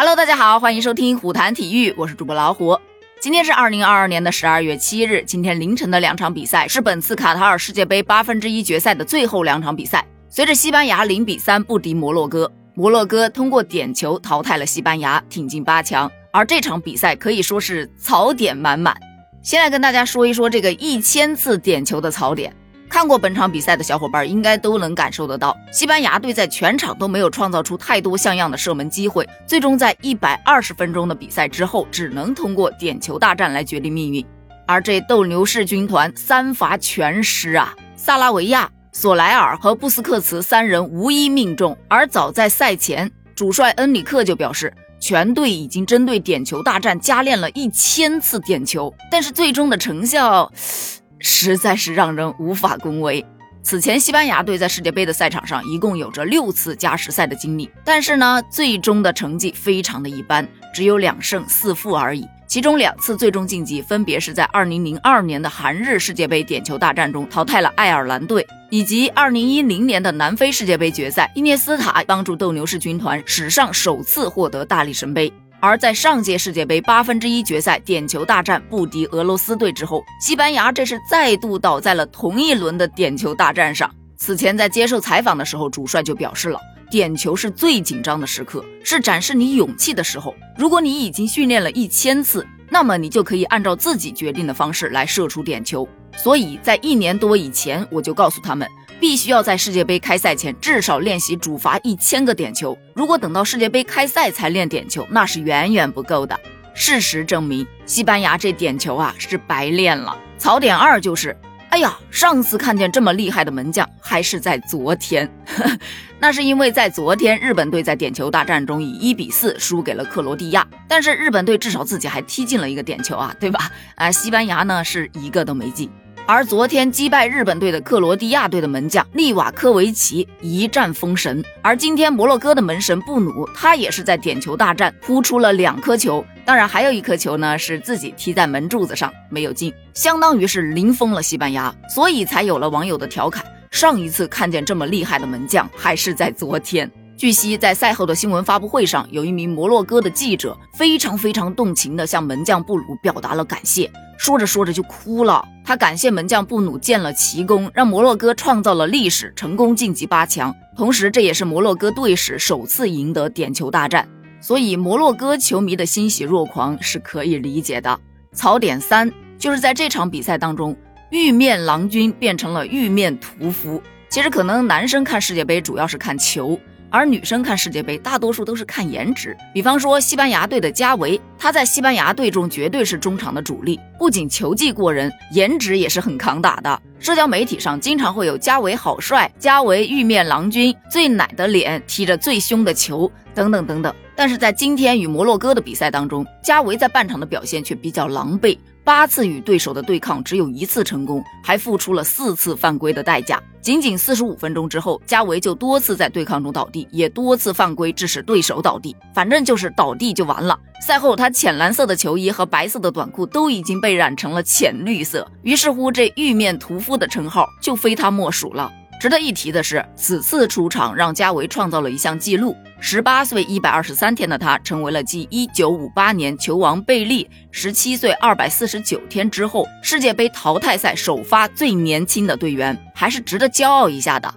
Hello，大家好，欢迎收听虎谈体育，我是主播老虎。今天是二零二二年的十二月七日，今天凌晨的两场比赛是本次卡塔尔世界杯八分之一决赛的最后两场比赛。随着西班牙零比三不敌摩洛哥，摩洛哥通过点球淘汰了西班牙，挺进八强。而这场比赛可以说是槽点满满。先来跟大家说一说这个一千次点球的槽点。看过本场比赛的小伙伴应该都能感受得到，西班牙队在全场都没有创造出太多像样的射门机会，最终在一百二十分钟的比赛之后，只能通过点球大战来决定命运。而这斗牛士军团三罚全失啊，萨拉维亚、索莱尔和布斯克茨三人无一命中。而早在赛前，主帅恩里克就表示，全队已经针对点球大战加练了一千次点球，但是最终的成效。实在是让人无法恭维。此前，西班牙队在世界杯的赛场上一共有着六次加时赛的经历，但是呢，最终的成绩非常的一般，只有两胜四负而已。其中两次最终晋级，分别是在2002年的韩日世界杯点球大战中淘汰了爱尔兰队，以及2010年的南非世界杯决赛，伊涅斯塔帮助斗牛士军团史上首次获得大力神杯。而在上届世界杯八分之一决赛点球大战不敌俄罗斯队之后，西班牙这是再度倒在了同一轮的点球大战上。此前在接受采访的时候，主帅就表示了，点球是最紧张的时刻，是展示你勇气的时候。如果你已经训练了一千次，那么你就可以按照自己决定的方式来射出点球。所以在一年多以前，我就告诉他们。必须要在世界杯开赛前至少练习主罚一千个点球。如果等到世界杯开赛才练点球，那是远远不够的。事实证明，西班牙这点球啊是白练了。槽点二就是，哎呀，上次看见这么厉害的门将还是在昨天。那是因为在昨天日本队在点球大战中以一比四输给了克罗地亚，但是日本队至少自己还踢进了一个点球啊，对吧？啊，西班牙呢是一个都没进。而昨天击败日本队的克罗地亚队的门将利瓦科维奇一战封神，而今天摩洛哥的门神布努，他也是在点球大战扑出了两颗球，当然还有一颗球呢是自己踢在门柱子上没有进，相当于是零封了西班牙，所以才有了网友的调侃：上一次看见这么厉害的门将还是在昨天。据悉，在赛后的新闻发布会上，有一名摩洛哥的记者非常非常动情地向门将布鲁表达了感谢，说着说着就哭了。他感谢门将布努建了奇功，让摩洛哥创造了历史，成功晋级八强。同时，这也是摩洛哥队史首次赢得点球大战，所以摩洛哥球迷的欣喜若狂是可以理解的。槽点三就是在这场比赛当中，玉面郎君变成了玉面屠夫。其实，可能男生看世界杯主要是看球。而女生看世界杯，大多数都是看颜值。比方说，西班牙队的加维，他在西班牙队中绝对是中场的主力，不仅球技过人，颜值也是很扛打的。社交媒体上经常会有“加维好帅”“加维玉面郎君”“最奶的脸”“踢着最凶的球”等等等等。但是在今天与摩洛哥的比赛当中，加维在半场的表现却比较狼狈。八次与对手的对抗，只有一次成功，还付出了四次犯规的代价。仅仅四十五分钟之后，加维就多次在对抗中倒地，也多次犯规，致使对手倒地。反正就是倒地就完了。赛后，他浅蓝色的球衣和白色的短裤都已经被染成了浅绿色，于是乎，这玉面屠夫的称号就非他莫属了。值得一提的是，此次出场让加维创造了一项纪录：十八岁一百二十三天的他，成为了继一九五八年球王贝利十七岁二百四十九天之后，世界杯淘汰赛首发最年轻的队员，还是值得骄傲一下的。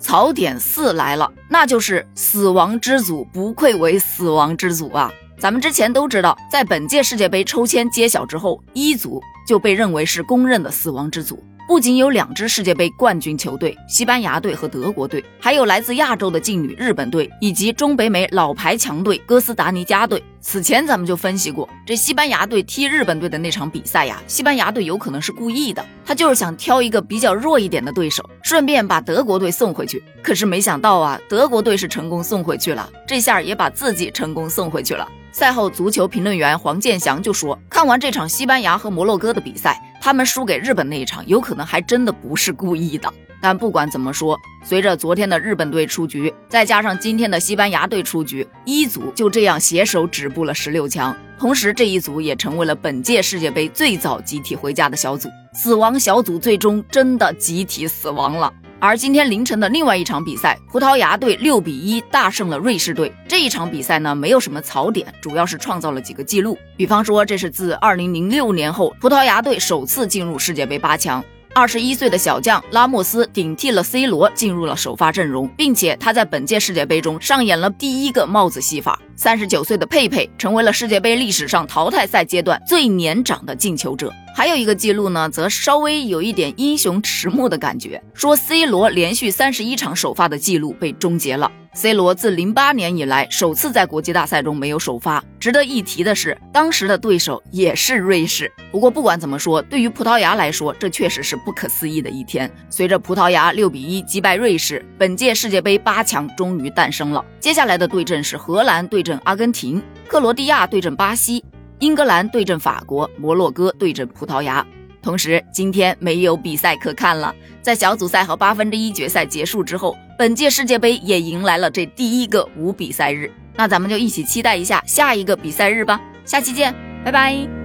槽点四来了，那就是死亡之组不愧为死亡之组啊！咱们之前都知道，在本届世界杯抽签揭晓之后，一组就被认为是公认的死亡之组。不仅有两支世界杯冠军球队，西班牙队和德国队，还有来自亚洲的劲旅日本队，以及中北美老牌强队哥斯达黎加队。此前咱们就分析过，这西班牙队踢日本队的那场比赛呀，西班牙队有可能是故意的，他就是想挑一个比较弱一点的对手，顺便把德国队送回去。可是没想到啊，德国队是成功送回去了，这下也把自己成功送回去了。赛后，足球评论员黄健翔就说：“看完这场西班牙和摩洛哥的比赛，他们输给日本那一场，有可能还真的不是故意的。但不管怎么说，随着昨天的日本队出局，再加上今天的西班牙队出局，一组就这样携手止步了十六强。同时，这一组也成为了本届世界杯最早集体回家的小组。死亡小组最终真的集体死亡了。”而今天凌晨的另外一场比赛，葡萄牙队六比一大胜了瑞士队。这一场比赛呢，没有什么槽点，主要是创造了几个记录。比方说，这是自二零零六年后，葡萄牙队首次进入世界杯八强。二十一岁的小将拉莫斯顶替了 C 罗进入了首发阵容，并且他在本届世界杯中上演了第一个帽子戏法。三十九岁的佩佩成为了世界杯历史上淘汰赛阶段最年长的进球者。还有一个记录呢，则稍微有一点英雄迟暮的感觉，说 C 罗连续三十一场首发的记录被终结了。C 罗自零八年以来首次在国际大赛中没有首发。值得一提的是，当时的对手也是瑞士。不过不管怎么说，对于葡萄牙来说，这确实是不可思议的一天。随着葡萄牙六比一击败瑞士，本届世界杯八强终于诞生了。接下来的对阵是荷兰对阵阿根廷，克罗地亚对阵巴西，英格兰对阵法国，摩洛哥对阵葡萄牙。同时，今天没有比赛可看了。在小组赛和八分之一决赛结束之后，本届世界杯也迎来了这第一个无比赛日。那咱们就一起期待一下下一个比赛日吧。下期见，拜拜。